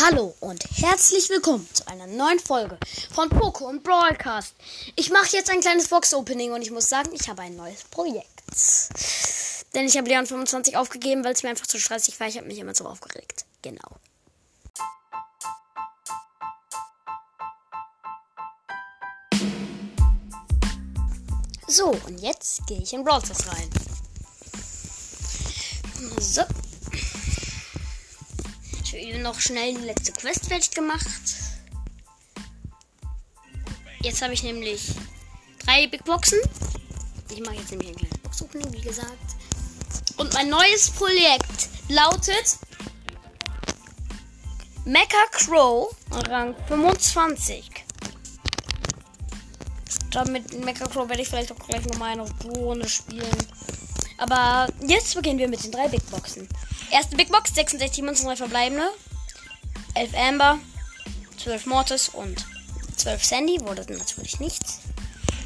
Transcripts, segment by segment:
Hallo und herzlich willkommen zu einer neuen Folge von Poco und Broadcast. Ich mache jetzt ein kleines Box-Opening und ich muss sagen, ich habe ein neues Projekt. Denn ich habe Leon 25 aufgegeben, weil es mir einfach zu stressig war. Ich habe mich immer so aufgeregt. Genau. So, und jetzt gehe ich in Stars rein. So. Noch schnell die letzte Quest fertig gemacht. Jetzt habe ich nämlich drei Big Boxen. Ich mache jetzt nämlich ein kleines Box-Opening, wie gesagt. Und mein neues Projekt lautet Mecha Crow Rang 25. Damit Mecha Crow werde ich vielleicht auch gleich nochmal eine Runde spielen. Aber jetzt beginnen wir mit den drei Big Boxen. Erste Big Box, 66 Münzen, 3 verbleibende. 11 Amber, 12 Mortis und 12 Sandy. Wurde natürlich nichts.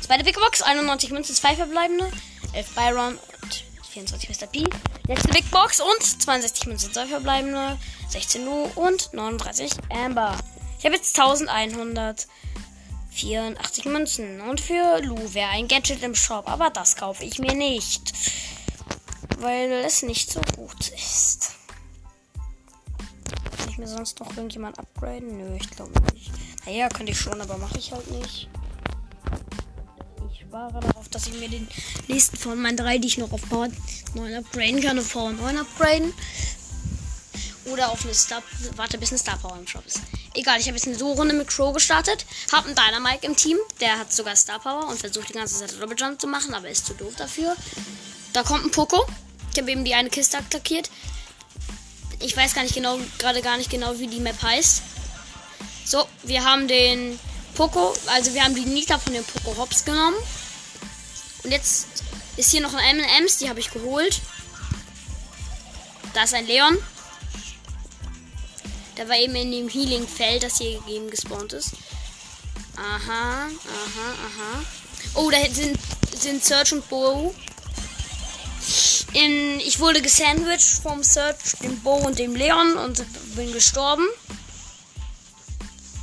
Zweite Big Box, 91 Münzen, 2 verbleibende. 11 Byron und 24 Mr. P. Letzte Big Box und 62 Münzen, 2 verbleibende. 16 Lu und 39 Amber. Ich habe jetzt 1184 Münzen. Und für Lu wäre ein Gadget im Shop, aber das kaufe ich mir nicht weil es nicht so gut ist. Kann ich mir sonst noch irgendjemand upgraden? Nö, ich glaube nicht. Naja, könnte ich schon, aber mache ich halt nicht. Ich spare darauf, dass ich mir den nächsten von meinen drei, die ich noch auf Power 9 upgraden kann, auf Power 9 upgraden. Oder auf eine Star. Warte, bis eine Star Power im Shop ist. Egal, ich habe jetzt eine So-Runde mit Crow gestartet. Hab einen Dynamite im Team. Der hat sogar Star Power und versucht die ganze Zeit Double zu machen, aber ist zu doof dafür. Da kommt ein Poco. Ich habe eben die eine Kiste attackiert. Ich weiß gar nicht genau, gerade gar nicht genau, wie die Map heißt. So, wir haben den Poco, also wir haben die Nita von dem Poco Hops genommen. Und jetzt ist hier noch ein M&M's, die habe ich geholt. Da ist ein Leon. Der war eben in dem Healing-Feld, das hier gegeben gespawnt ist. Aha, aha, aha. Oh, da sind, sind Search und Bo. In, ich wurde gesandwiched vom Search, dem Bo und dem Leon und bin gestorben.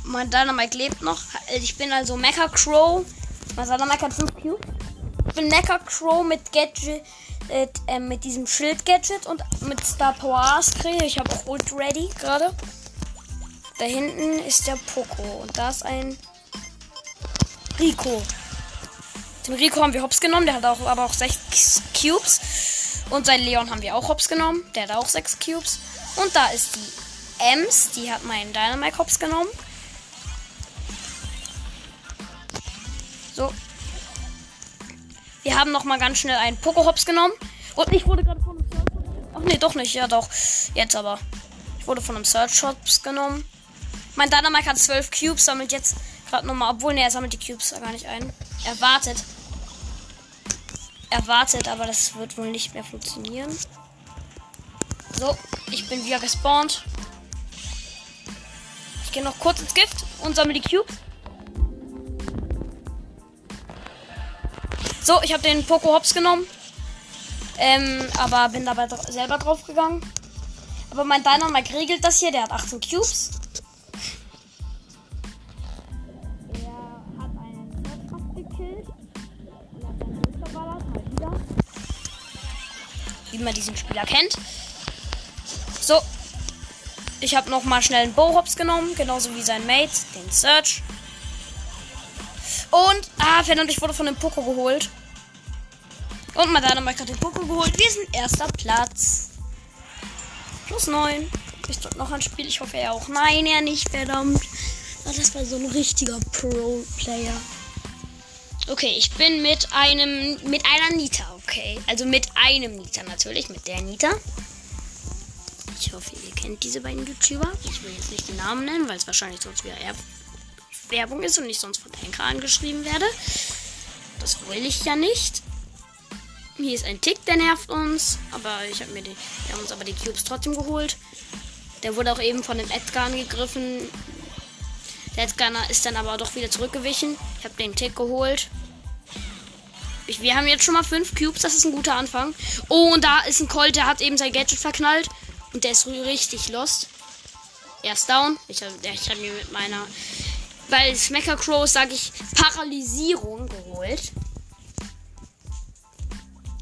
Mein Dynamite lebt noch. Ich bin also Mecha Crow. Mein Dynamite hat 5 Cubes. Ich bin Mecha Crow mit Gadget, äh, mit diesem Schild-Gadget und mit Star Power Screen. Ich habe auch Ult ready gerade. Da hinten ist der Poco und da ist ein Rico. Den Rico haben wir hops genommen, der hat auch aber auch 6 Cubes. Und sein Leon haben wir auch hops genommen. Der hat auch 6 Cubes. Und da ist die Ems. Die hat meinen Dynamite hops genommen. So. Wir haben noch mal ganz schnell einen Poco hops genommen. Und ich wurde gerade von einem Search. Ach nee, doch nicht. Ja, doch. Jetzt aber. Ich wurde von einem Search hops genommen. Mein Dynamite hat 12 Cubes, sammelt jetzt gerade nochmal. Obwohl, ne, er sammelt die Cubes gar nicht ein. Er wartet erwartet, aber das wird wohl nicht mehr funktionieren. So, ich bin wieder gespawnt. Ich gehe noch kurz ins Gift und sammle die Cubes. So, ich habe den Poco Hops genommen. Ähm, aber bin dabei dr selber drauf gegangen. Aber mein Dynamite regelt das hier. Der hat 18 Cubes. Wie man diesen Spieler kennt. So. Ich habe noch mal schnell einen Bohops genommen, genauso wie sein Mate, den Search. Und, ah, Fernand, ich wurde von dem Poco geholt. Und mein Dynamite hat den Poco geholt. Wir sind erster Platz. Plus 9. Ist dort noch ein Spiel? Ich hoffe er auch. Nein, er nicht, verdammt. Das war so ein richtiger Pro-Player. Okay, ich bin mit einem, mit einer Nita, okay. Also mit einem Nita natürlich, mit der Nita. Ich hoffe, ihr kennt diese beiden YouTuber. Ich will jetzt nicht den Namen nennen, weil es wahrscheinlich sonst wieder Werbung ist und ich sonst von Anker angeschrieben werde. Das will ich ja nicht. Hier ist ein Tick, der nervt uns. Aber ich habe mir die. Wir haben uns aber die Cubes trotzdem geholt. Der wurde auch eben von dem Edgar angegriffen. Der Edgar ist dann aber doch wieder zurückgewichen. Ich habe den Tick geholt. Ich, wir haben jetzt schon mal fünf Cubes, das ist ein guter Anfang. Oh, und da ist ein Colt, der hat eben sein Gadget verknallt. Und der ist richtig lost. Erst down. Ich habe ich hab mir mit meiner. Weil Smacker Crow, sage ich, Paralysierung geholt.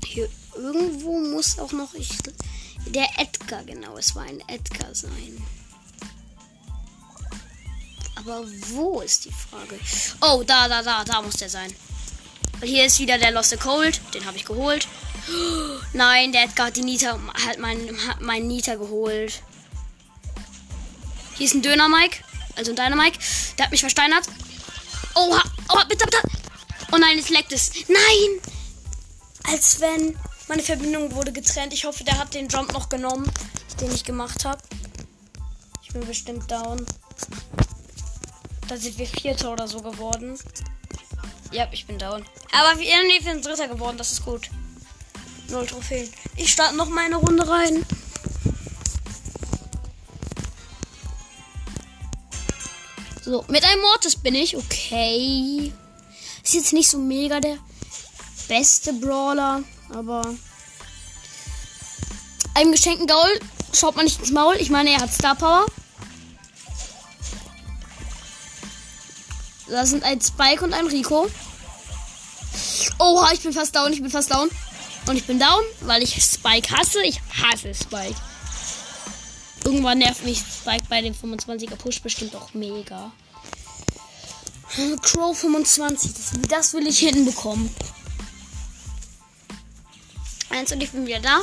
Hier irgendwo muss auch noch. Ich, der Edgar, genau. Es war ein Edgar sein. Aber wo ist die Frage? Oh, da, da, da, da muss der sein. Hier ist wieder der Lost Cold. Den habe ich geholt. Nein, der Edgar hat die Nita, hat meinen mein Nita geholt. Hier ist ein Döner Mike. Also ein Dynamike. Der hat mich versteinert. Oha, oh, bitte, bitte. Oh nein, es leckt es. Nein! Als wenn meine Verbindung wurde getrennt. Ich hoffe, der hat den Jump noch genommen, den ich gemacht habe. Ich bin bestimmt down. Da sind wir Vierter oder so geworden. Ja, ich bin down. Aber wir, sind Dritter geworden. Das ist gut. Null Trophäen. Ich starte noch mal eine Runde rein. So, mit einem Mortis bin ich. Okay. Ist jetzt nicht so mega der beste Brawler, aber einem geschenkten Gaul schaut man nicht ins Maul. Ich meine, er hat Star Power. Da sind ein Spike und ein Rico. Oha, ich bin fast down, ich bin fast down. Und ich bin down, weil ich Spike hasse. Ich hasse Spike. Irgendwann nervt mich Spike bei dem 25er Push bestimmt auch mega. Crow 25, das, das will ich hinbekommen. Eins und ich bin wieder da.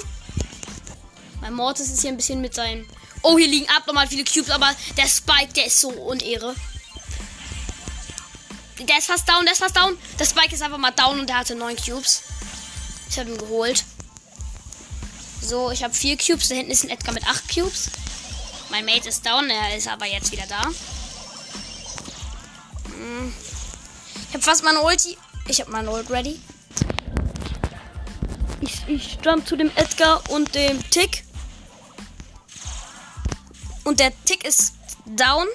Mein Mortis ist hier ein bisschen mit seinem. Oh, hier liegen abnormal viele Cubes, aber der Spike, der ist so unehre. Der ist fast down, der ist fast down. Der Spike ist einfach mal down und der hatte 9 Cubes. Ich habe ihn geholt. So, ich habe 4 Cubes. Da hinten ist ein Edgar mit 8 Cubes. Mein Mate ist down, er ist aber jetzt wieder da. Hm. Ich habe fast meine Ulti. Ich habe meine Ult ready. Ich, ich jump zu dem Edgar und dem Tick. Und der Tick ist down.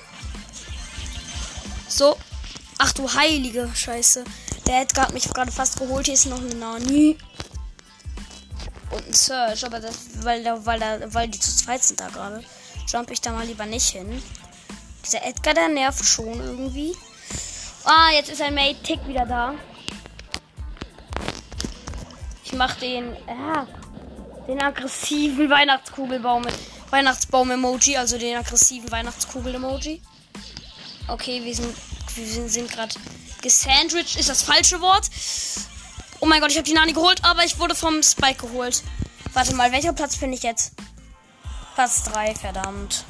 So, Ach du heilige Scheiße. Der Edgar hat mich gerade fast geholt. Hier ist noch eine Nani. Und ein Search, aber das, weil, weil, weil die zu zweit sind da gerade, jump ich da mal lieber nicht hin. Dieser Edgar, der nervt schon irgendwie. Ah, jetzt ist ein Mate Tick wieder da. Ich mach den, ja, den aggressiven Weihnachtskugelbaum Weihnachtsbaum-Emoji, also den aggressiven Weihnachtskugel-Emoji. Okay, wir sind wir sind gerade gesandwiched, ist das falsche Wort. Oh mein Gott, ich habe die Nani geholt, aber ich wurde vom Spike geholt. Warte mal, welcher Platz bin ich jetzt? Platz 3, verdammt.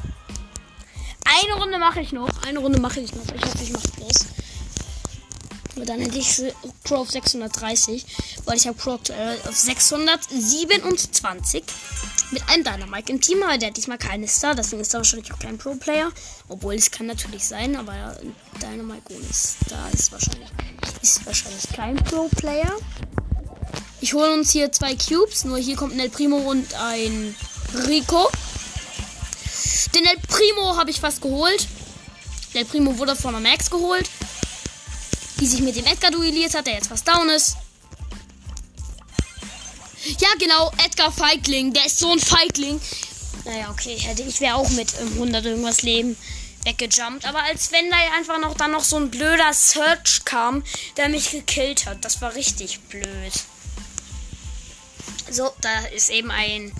Eine Runde mache ich noch. Eine Runde mache ich noch. Ich hoffe, ich mache plus. Aber dann hätte ich Crow auf 630. Weil ich habe Crow auf 627 mit einem Dynamite im Team, aber der hat diesmal keine Star. Deswegen ist er wahrscheinlich auch kein Pro-Player. Obwohl es kann natürlich sein, aber Dynamite ohne Star ist wahrscheinlich, ist wahrscheinlich kein Pro-Player. Ich hole uns hier zwei Cubes. Nur hier kommt ein El Primo und ein Rico. Den El Primo habe ich fast geholt. Der Primo wurde von Max geholt. Die sich mit dem Edgar duelliert hat, der jetzt fast down ist. Ja, genau, Edgar Feigling. Der ist so ein Feigling. Naja, okay, hätte ich wäre auch mit 100 irgendwas Leben weggejumpt. Aber als wenn da einfach noch dann noch so ein blöder Search kam, der mich gekillt hat. Das war richtig blöd. So, da ist eben ein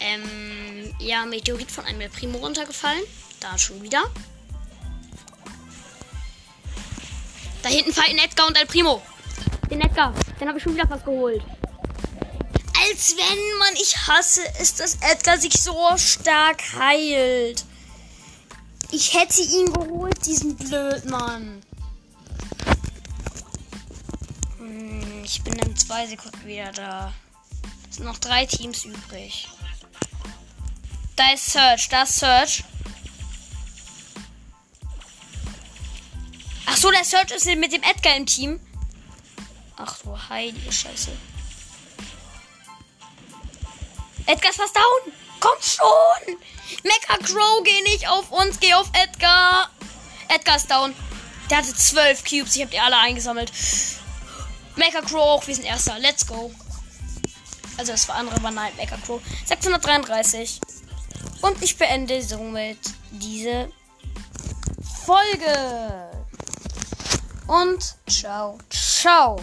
ähm, ja, Meteorit von einem Primo runtergefallen. Da schon wieder. Da hinten fallen Edgar und El Primo. Den Edgar, den habe ich schon wieder fast geholt. Als wenn man, ich hasse es, dass Edgar sich so stark heilt. Ich hätte ihn geholt, diesen Blödmann. Hm, ich bin in zwei Sekunden wieder da. Es sind noch drei Teams übrig. Da ist Search, da ist Search. Ach so, der Search ist mit dem Edgar im Team. Ach du heilige Scheiße. Edgar ist fast down. Komm schon. Mecha Crow, geh nicht auf uns, geh auf Edgar. Edgar ist down. Der hatte zwölf Cubes. Ich habe die alle eingesammelt. Mecha Crow auch. Wir sind Erster. Let's go. Also das war andere war nein. Mecha Crow. 633. Und ich beende somit diese Folge. Und ciao, ciao.